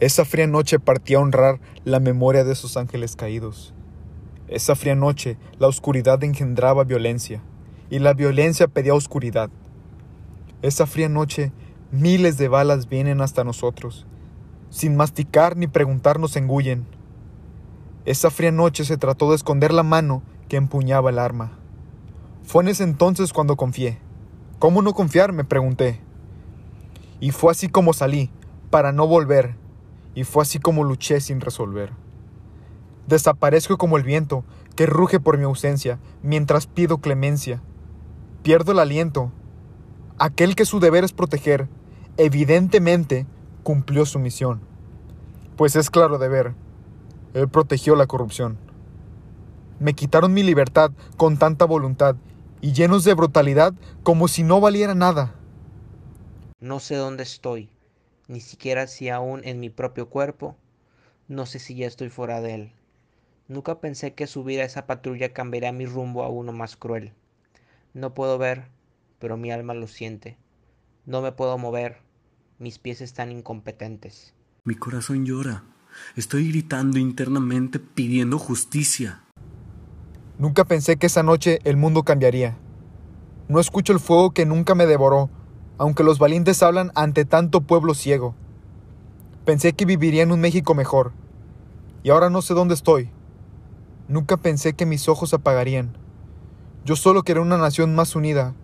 Esa fría noche partía a honrar la memoria de esos ángeles caídos. Esa fría noche la oscuridad engendraba violencia y la violencia pedía oscuridad. Esa fría noche miles de balas vienen hasta nosotros. Sin masticar ni preguntarnos engullen. Esa fría noche se trató de esconder la mano que empuñaba el arma. Fue en ese entonces cuando confié. ¿Cómo no confiar? me pregunté. Y fue así como salí, para no volver, y fue así como luché sin resolver. Desaparezco como el viento que ruge por mi ausencia mientras pido clemencia. Pierdo el aliento. Aquel que su deber es proteger, evidentemente cumplió su misión. Pues es claro de ver, él protegió la corrupción. Me quitaron mi libertad con tanta voluntad y llenos de brutalidad como si no valiera nada. No sé dónde estoy, ni siquiera si aún en mi propio cuerpo, no sé si ya estoy fuera de él. Nunca pensé que subir a esa patrulla cambiaría mi rumbo a uno más cruel. No puedo ver, pero mi alma lo siente. No me puedo mover, mis pies están incompetentes. Mi corazón llora. Estoy gritando internamente pidiendo justicia. Nunca pensé que esa noche el mundo cambiaría. No escucho el fuego que nunca me devoró, aunque los valientes hablan ante tanto pueblo ciego. Pensé que viviría en un México mejor, y ahora no sé dónde estoy. Nunca pensé que mis ojos apagarían. Yo solo quería una nación más unida,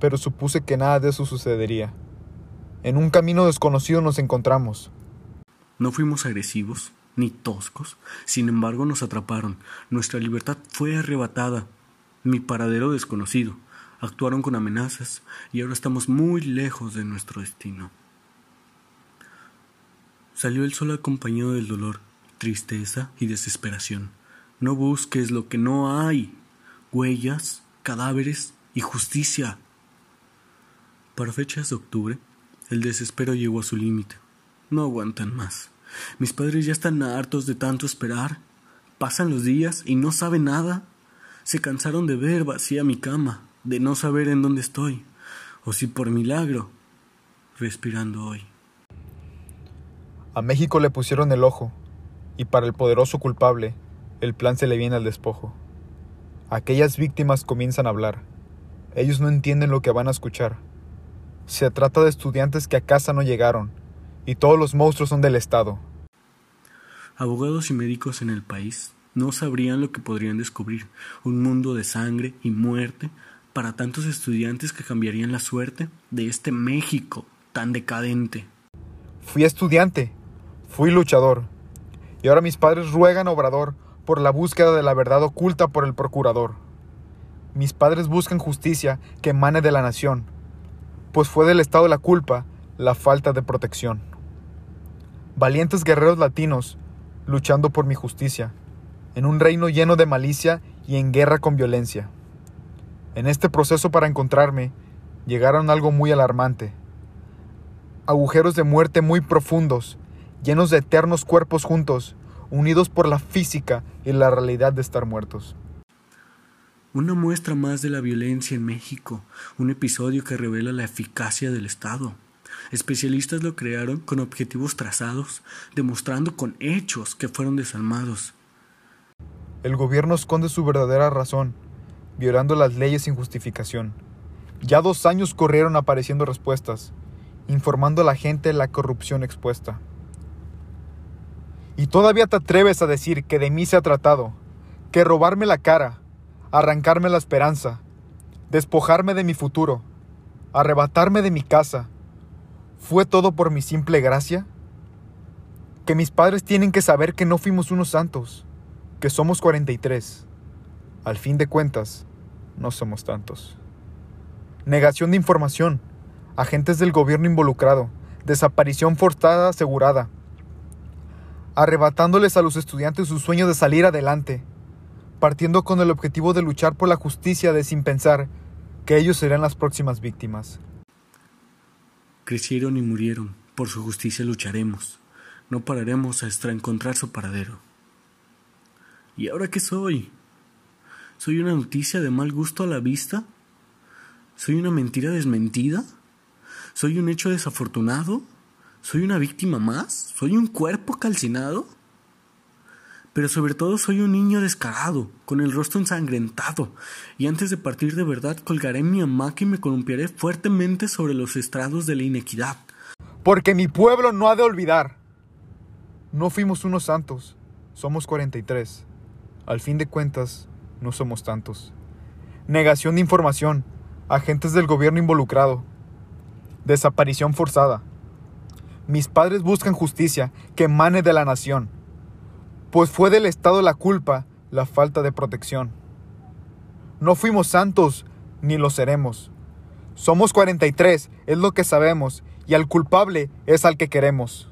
pero supuse que nada de eso sucedería. En un camino desconocido nos encontramos. No fuimos agresivos, ni toscos. Sin embargo, nos atraparon. Nuestra libertad fue arrebatada. Mi paradero desconocido. Actuaron con amenazas y ahora estamos muy lejos de nuestro destino. Salió el sol acompañado del dolor, tristeza y desesperación. No busques lo que no hay. Huellas, cadáveres y justicia. Para fechas de octubre, el desespero llegó a su límite. No aguantan más. Mis padres ya están hartos de tanto esperar. Pasan los días y no saben nada. Se cansaron de ver vacía mi cama, de no saber en dónde estoy, o si por milagro, respirando hoy. A México le pusieron el ojo, y para el poderoso culpable, el plan se le viene al despojo. Aquellas víctimas comienzan a hablar. Ellos no entienden lo que van a escuchar. Se trata de estudiantes que a casa no llegaron, y todos los monstruos son del Estado. Abogados y médicos en el país no sabrían lo que podrían descubrir, un mundo de sangre y muerte para tantos estudiantes que cambiarían la suerte de este México tan decadente. Fui estudiante, fui luchador, y ahora mis padres ruegan Obrador por la búsqueda de la verdad oculta por el procurador. Mis padres buscan justicia que emane de la nación, pues fue del Estado la culpa la falta de protección. Valientes guerreros latinos luchando por mi justicia, en un reino lleno de malicia y en guerra con violencia. En este proceso para encontrarme, llegaron algo muy alarmante. Agujeros de muerte muy profundos, llenos de eternos cuerpos juntos, unidos por la física y la realidad de estar muertos. Una muestra más de la violencia en México, un episodio que revela la eficacia del Estado. Especialistas lo crearon con objetivos trazados, demostrando con hechos que fueron desalmados. El gobierno esconde su verdadera razón, violando las leyes sin justificación. Ya dos años corrieron apareciendo respuestas, informando a la gente la corrupción expuesta. Y todavía te atreves a decir que de mí se ha tratado, que robarme la cara, arrancarme la esperanza, despojarme de mi futuro, arrebatarme de mi casa, ¿Fue todo por mi simple gracia? Que mis padres tienen que saber que no fuimos unos santos, que somos 43. Al fin de cuentas, no somos tantos. Negación de información, agentes del gobierno involucrado, desaparición forzada asegurada, arrebatándoles a los estudiantes su sueño de salir adelante, partiendo con el objetivo de luchar por la justicia de sin pensar que ellos serán las próximas víctimas. Crecieron y murieron, por su justicia lucharemos. No pararemos hasta encontrar su paradero. ¿Y ahora qué soy? ¿Soy una noticia de mal gusto a la vista? ¿Soy una mentira desmentida? ¿Soy un hecho desafortunado? ¿Soy una víctima más? ¿Soy un cuerpo calcinado? Pero sobre todo soy un niño descarado, con el rostro ensangrentado, y antes de partir de verdad colgaré mi hamaca y me columpiaré fuertemente sobre los estrados de la inequidad. Porque mi pueblo no ha de olvidar. No fuimos unos santos, somos 43. Al fin de cuentas, no somos tantos. Negación de información, agentes del gobierno involucrado, desaparición forzada. Mis padres buscan justicia que emane de la nación, pues fue del Estado la culpa la falta de protección. No fuimos santos, ni lo seremos. Somos 43, es lo que sabemos, y al culpable es al que queremos.